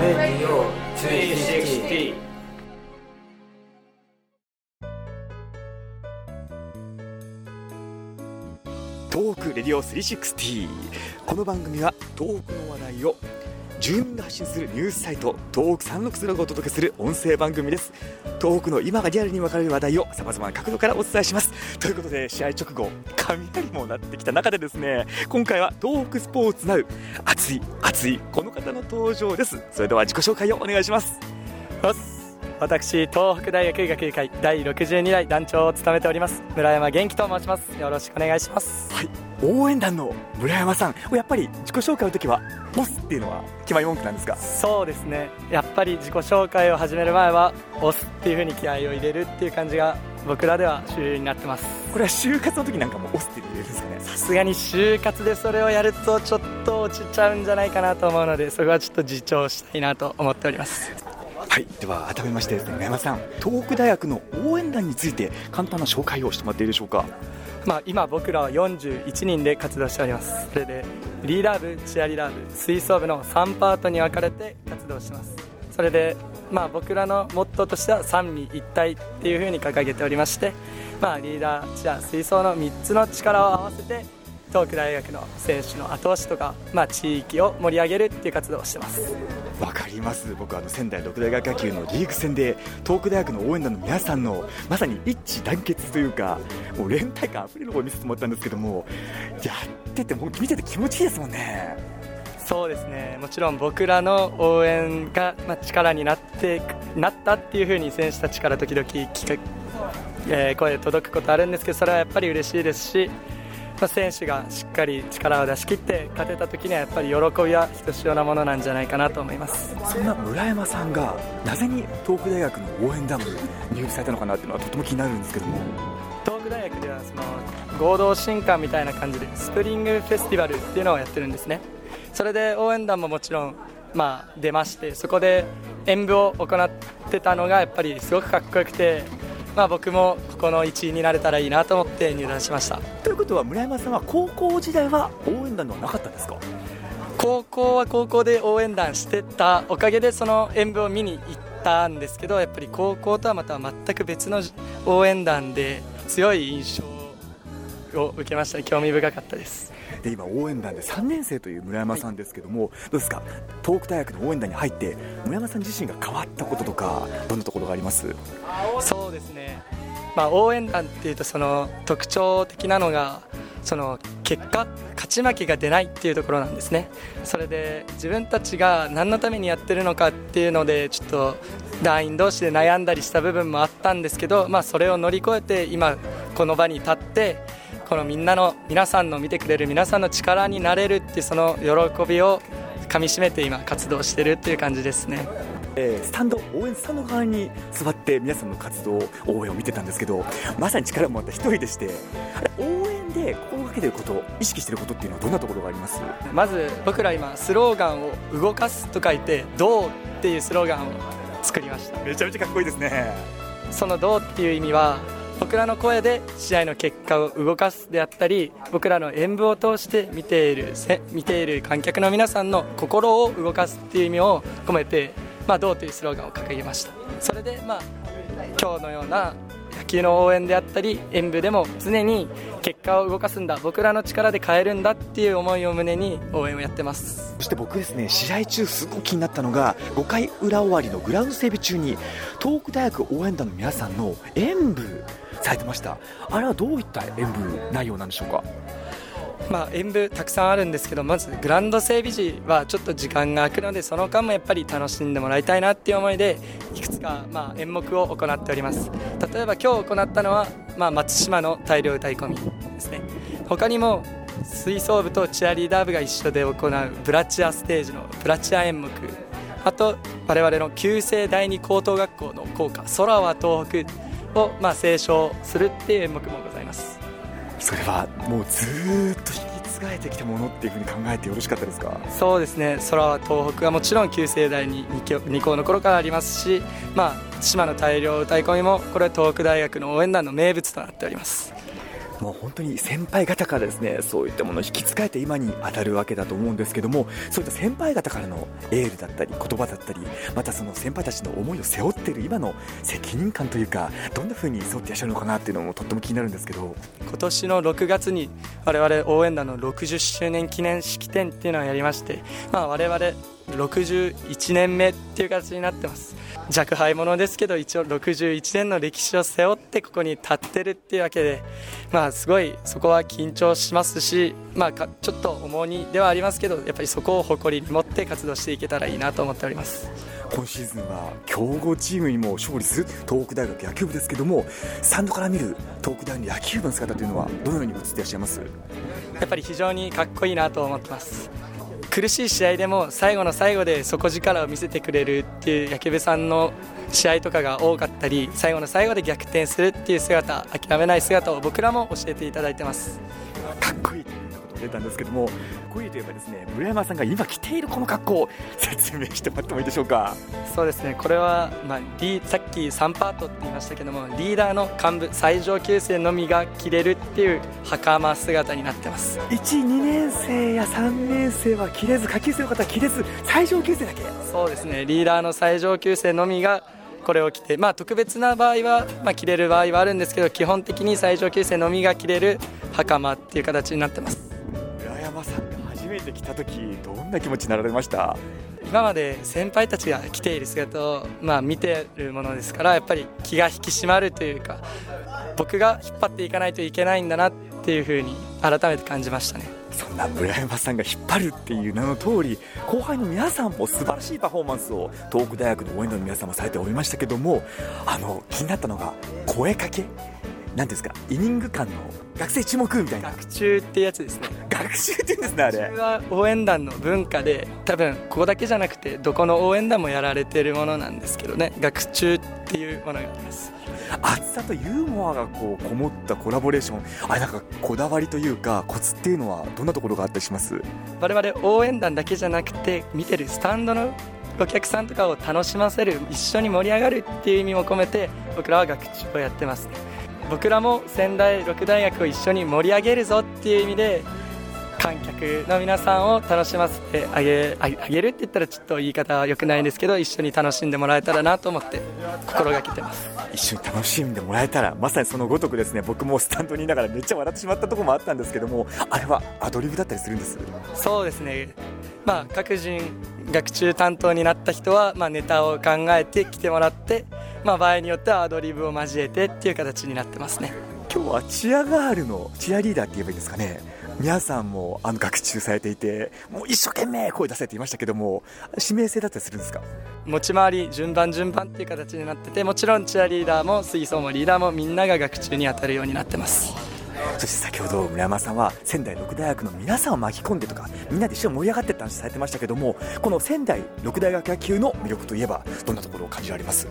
レディオ360東北レディオ360この番組は東北の話題を住民が発信するニュースサイト東北360がお届けする音声番組です。東北の今がリアルに分かれる話題をさまざまな角度からお伝えします。ということで試合直後雷も鳴ってきた中でですね今回は東北スポーツナウ熱い熱い方の登場です。それでは自己紹介をお願いします。私東北大学学友会第62代団長を務めております村山元気と申します。よろしくお願いします。はい。応援団の村山さん。やっぱり自己紹介の時はボスっていうのは決まり文句なんですか？そうですね。やっぱり自己紹介を始める前はボスっていう風に気合を入れるっていう感じが僕らでは主流になってます。これは就活の時なんかも押すって入れるんですかね？さすがに就活でそれをやるとちょっと落ちちゃうんじゃないかなと思うのでそれはちょっと自重したいなと思っております。はいでは改めましてですね山さん。東北大学の応援団について簡単な紹介をしてもらっていいでしょうか？まあ、今僕らは41人で活動しております。それでリーダー部チアリーダー部吹奏部の3パートに分かれて活動してます。それでまあ僕らのモットーとしては三位一体っていうふうに掲げておりましてまあリーダーチア吹奏の3つの力を合わせて東北大学の選手の後押しとか、まあ、地域を盛り上げるっていう活動をしてます。わかります。僕あの仙台六大学野球のリーグ戦で東北大学の応援団の皆さんのまさに一致団結というかもう連帯感あふれる方を見せてもらったんですけどもやっててもう見てて気持ちいいですもんね。そうですね。もちろん僕らの応援が、まあ、力になってなったっていうふうに選手たちから時々聞か、えー、声届くことあるんですけどそれはやっぱり嬉しいですしまあ、選手がしっかり力を出し切って勝てた時にはやっぱり喜びはひとしおなものなんじゃないかなと思います。そんな村山さんがなぜに東北大学の応援団部入部されたのかなっていうのはとても気になるんですけども。東北大学ではその合同新館みたいな感じでスプリングフェスティバルっていうのをやってるんですね。それで応援団ももちろんまあ出ましてそこで演舞を行ってたのがやっぱりすごくかっこよくてまあ、僕もここの1位になれたらいいなと思って入団しました。ということは村山さんは高校時代は応援団ではなかったんですか？高校は高校で応援団してたおかげでその演舞を見に行ったんですけどやっぱり高校とはまた全く別の応援団で強い印象を受けました興味深かったですで今応援団で3年生という村山さんですけども、はい、どうですか？東北大学の応援団に入って村山さん自身が変わったこととかどんなところがあります？そうですね、まあ、応援団っていうとその特徴的なのがその結果勝ち負けが出ないっていうところなんですね。それで自分たちが何のためにやってるのかっていうのでちょっと団員同士で悩んだりした部分もあったんですけど、まあ、それを乗り越えて今この場に立ってこのみんなの皆さんの見てくれる皆さんの力になれるっていうその喜びをかみしめて今活動してるっていう感じですね。えー、スタンド応援スタンド側に座って皆さんの活動応援を見てたんですけどまさに力を持った一人でして応援で心がけてること意識してることっていうのはどんなところがあります？まず僕ら今スローガンを「動かす」と書いて「どう」っていうスローガンを作りました。めちゃめちゃかっこいいですね。その「どう」っていう意味は僕らの声で試合の結果を動かすであったり僕らの演舞を通して見ている見ている観客の皆さんの心を動かすっていう意味を込めて「まあ、どう」というスローガンを掲げました。それで、まあ、今日のような球の応援であったり演舞でも常に結果を動かすんだ。僕らの力で変えるんだっていう思いを胸に応援をやってます。そして僕ですね試合中すごく気になったのが5回裏終わりのグラウンド整備中に東北大学応援団の皆さんの演舞されてました。あれはどういった演舞内容なんでしょうか？まあ、演舞たくさんあるんですけどまずグランド整備時はちょっと時間が空くのでその間もやっぱり楽しんでもらいたいなっていう思いでいくつかまあ演目を行っております。例えば今日行ったのは、まあ、松島の大量歌い込みですね。他にも吹奏部とチアリーダー部が一緒で行うブラチアステージのブラチア演目。あと我々の旧制第二高等学校の校歌「空は東北」をまあ斉唱するっていう演目もございますそれはもうずっと引き継がれてきたものっていうふうに考えてよろしかったですか？そうですね。空は東北はもちろん旧世代に二校の頃からありますし、まあ、島の大量歌い込みもこれは東北大学の応援団の名物となっております。もう本当に先輩方からですねそういったものを引き継がれて今に当たるわけだと思うんですけどもそういった先輩方からのエールだったり言葉だったりまたその先輩たちの思いを背負っている今の責任感というかどんな風に背負っていらっしゃるのかなっていうのもとっても気になるんですけど。今年の6月に我々応援団の60周年記念式典っていうのをやりまして、まあ、我々61年目っていう形になってます。若輩者ですけど一応61年の歴史を背負ってここに立ってるっていうわけでまあすごいそこは緊張しますしまあちょっと重荷ではありますけどやっぱりそこを誇りに持って活動していけたらいいなと思っております。今シーズンは強豪チームにも勝利する東北大学野球部ですけどもスタンドから見る東北大学野球部の姿というのはどのように映っていらっしゃいます？やっぱり非常にかっこいいなと思ってます苦しい試合でも最後の最後で底力を見せてくれるっていう野球部さんの試合とかが多かったり最後の最後で逆転するっていう姿諦めない姿を僕らも教えていただいてます。かっこいい。出たんですけどもこういうといえばですね村山さんが今着ているこの格好説明してもらってもいいでしょうか？そうですねこれは、まあ、リさっき3パートって言いましたけどもリーダーの幹部最上級生のみが着れるっていう袴姿になってます。12年生や3年生は着れず下級生の方は着れず最上級生だけ？そうですねリーダーの最上級生のみがこれを着て、まあ、特別な場合は、まあ、着れる場合はあるんですけど基本的に最上級生のみが着れる袴っていう形になってますて来た時どんな気持ちになられました？今まで先輩たちが来ている姿を、まあ、見てるものですからやっぱり気が引き締まるというか僕が引っ張っていかないといけないんだなっていうふうに改めて感じましたね。そんな村山さんが引っ張るっていう名の通り後輩の皆さんも素晴らしいパフォーマンスを東北大学の応援の皆さんもされておりましたけどもあの気になったのが声かけ？何ですか？イニング間の学生注目みたいな？学中ってやつですね学習って言うんですねあれ。は応援団の文化で多分ここだけじゃなくてどこの応援団もやられてるものなんですけどね。学中っていうものがあります。熱さとユーモアがこうこもったコラボレーション。あれなんかこだわりというかコツっていうのはどんなところがあったりします？我々応援団だけじゃなくて見てるスタンドのお客さんとかを楽しませる一緒に盛り上がるっていう意味も込めて僕らは学中をやってます。僕らも仙台六大学を一緒に盛り上げるぞっていう意味で観客の皆さんを楽しませてあげあげるって言ったらちょっと言い方は良くないんですけど一緒に楽しんでもらえたらなと思って心がけてます。一緒に楽しんでもらえたらまさにそのごとくですね僕もスタンドにいながらめっちゃ笑ってしまったところもあったんですけどもあれはアドリブだったりするんです？そうですね。まあ各人学中担当になった人は、まあ、ネタを考えて来てもらって、まあ、場合によってはアドリブを交えてっていう形になってますね。今日はチアガールのチアリーダーって言えばいいですかね皆さんもあの学習されていてもう一生懸命声出されていましたけども指名制だったりするんですか？持ち回り順番順番っていう形になっててもちろんチアリーダーも水槽もリーダーもみんなが学中に当たるようになってます。そして先ほど村山さんは仙台六大学の皆さんを巻き込んでとかみんなで一緒に盛り上がってって話されてましたけどもこの仙台六大学野球の魅力といえばどんなところを感じられます？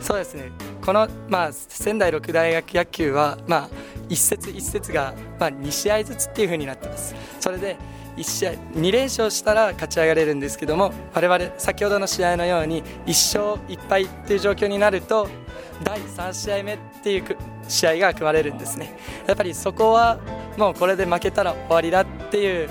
そうですね。この、まあ、仙台六大学野球は、まあ、一節一節が、まあ、2試合ずつっていう風になってます。それで1試合2連勝したら勝ち上がれるんですけども我々先ほどの試合のように1勝1敗っていう状況になると第3試合目っていう試合が組まれるんですね。やっぱりそこはもうこれで負けたら終わりだっていう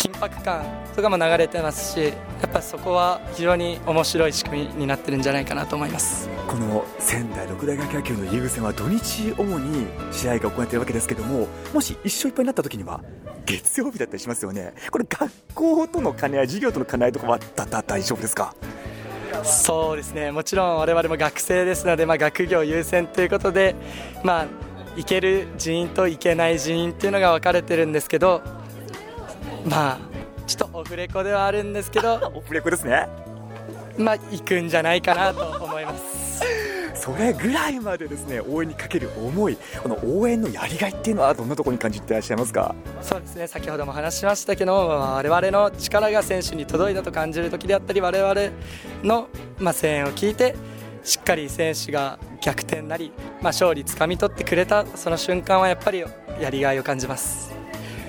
緊迫感とかも流れてますしやっぱそこは非常に面白い仕組みになってるんじゃないかなと思います。この仙台六大学野球のリーグ戦は土日主に試合が行われているわけですけどももし一勝一敗になった時には月曜日だったりしますよね。これ学校との兼ね合い授業との兼ね合いとかは大丈夫ですか？そうですね。もちろん我々も学生ですので、まあ、学業優先ということで、まあ、行ける人員と行けない人員っていうのが分かれてるんですけどまあちょっとオフレコではあるんですけど。オフレコですね。まあ行くんじゃないかなと思います。それぐらいまでですね応援にかける思いこの応援のやりがいっていうのはどんなところに感じていらっしゃいますか？そうですね。先ほども話しましたけど我々の力が選手に届いたと感じる時であったり我々の、まあ、声援を聞いてしっかり選手が逆転なり、まあ、勝利つかみ取ってくれたその瞬間はやっぱりやりがいを感じます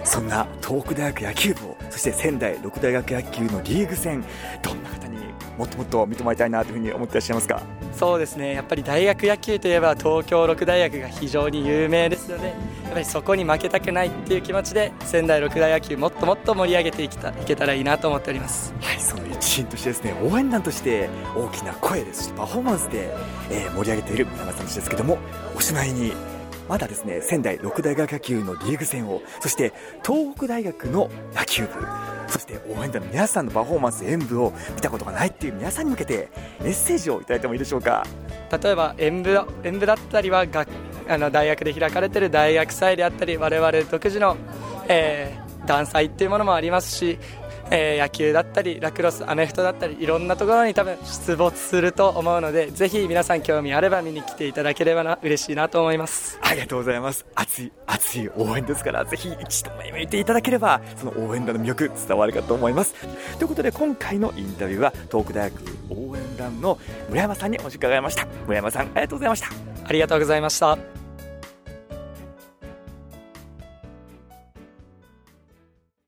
そんな東北大学野球部をそして仙台六大学野球のリーグ戦どんな方にもっともっと見てもらいたいなというふうに思っていらっしゃいますか？そうですね。やっぱり大学野球といえば東京六大学が非常に有名ですのでやっぱりそこに負けたくないっていう気持ちで仙台六大野球もっともっと盛り上げていきたいけたらいいなと思っております。はいその一員としてですね。応援団として大きな声ですしパフォーマンスで、えー、盛り上げている村山さんですけどもおしまいにまだですね仙台六大学野球のリーグ戦をそして東北大学の野球部そして応援団の皆さんのパフォーマンス演舞を見たことがないっていう皆さんに向けてメッセージをいただいてもいいでしょうか？例えば演舞演舞だったりは学あの大学で開かれてる大学祭であったり我々独自の、えー、団祭っていうものもありますしえー、野球だったりラクロスアメフトだったりいろんなところに多分出没すると思うのでぜひ皆さん興味あれば見に来ていただければな嬉しいなと思います。ありがとうございます。熱い熱い応援ですからぜひ一度目見ていただければその応援団の魅力伝わるかと思います。ということで今回のインタビューは東北大学応援団の村山さんにお話伺いました。村山さんありがとうございました。ありがとうございました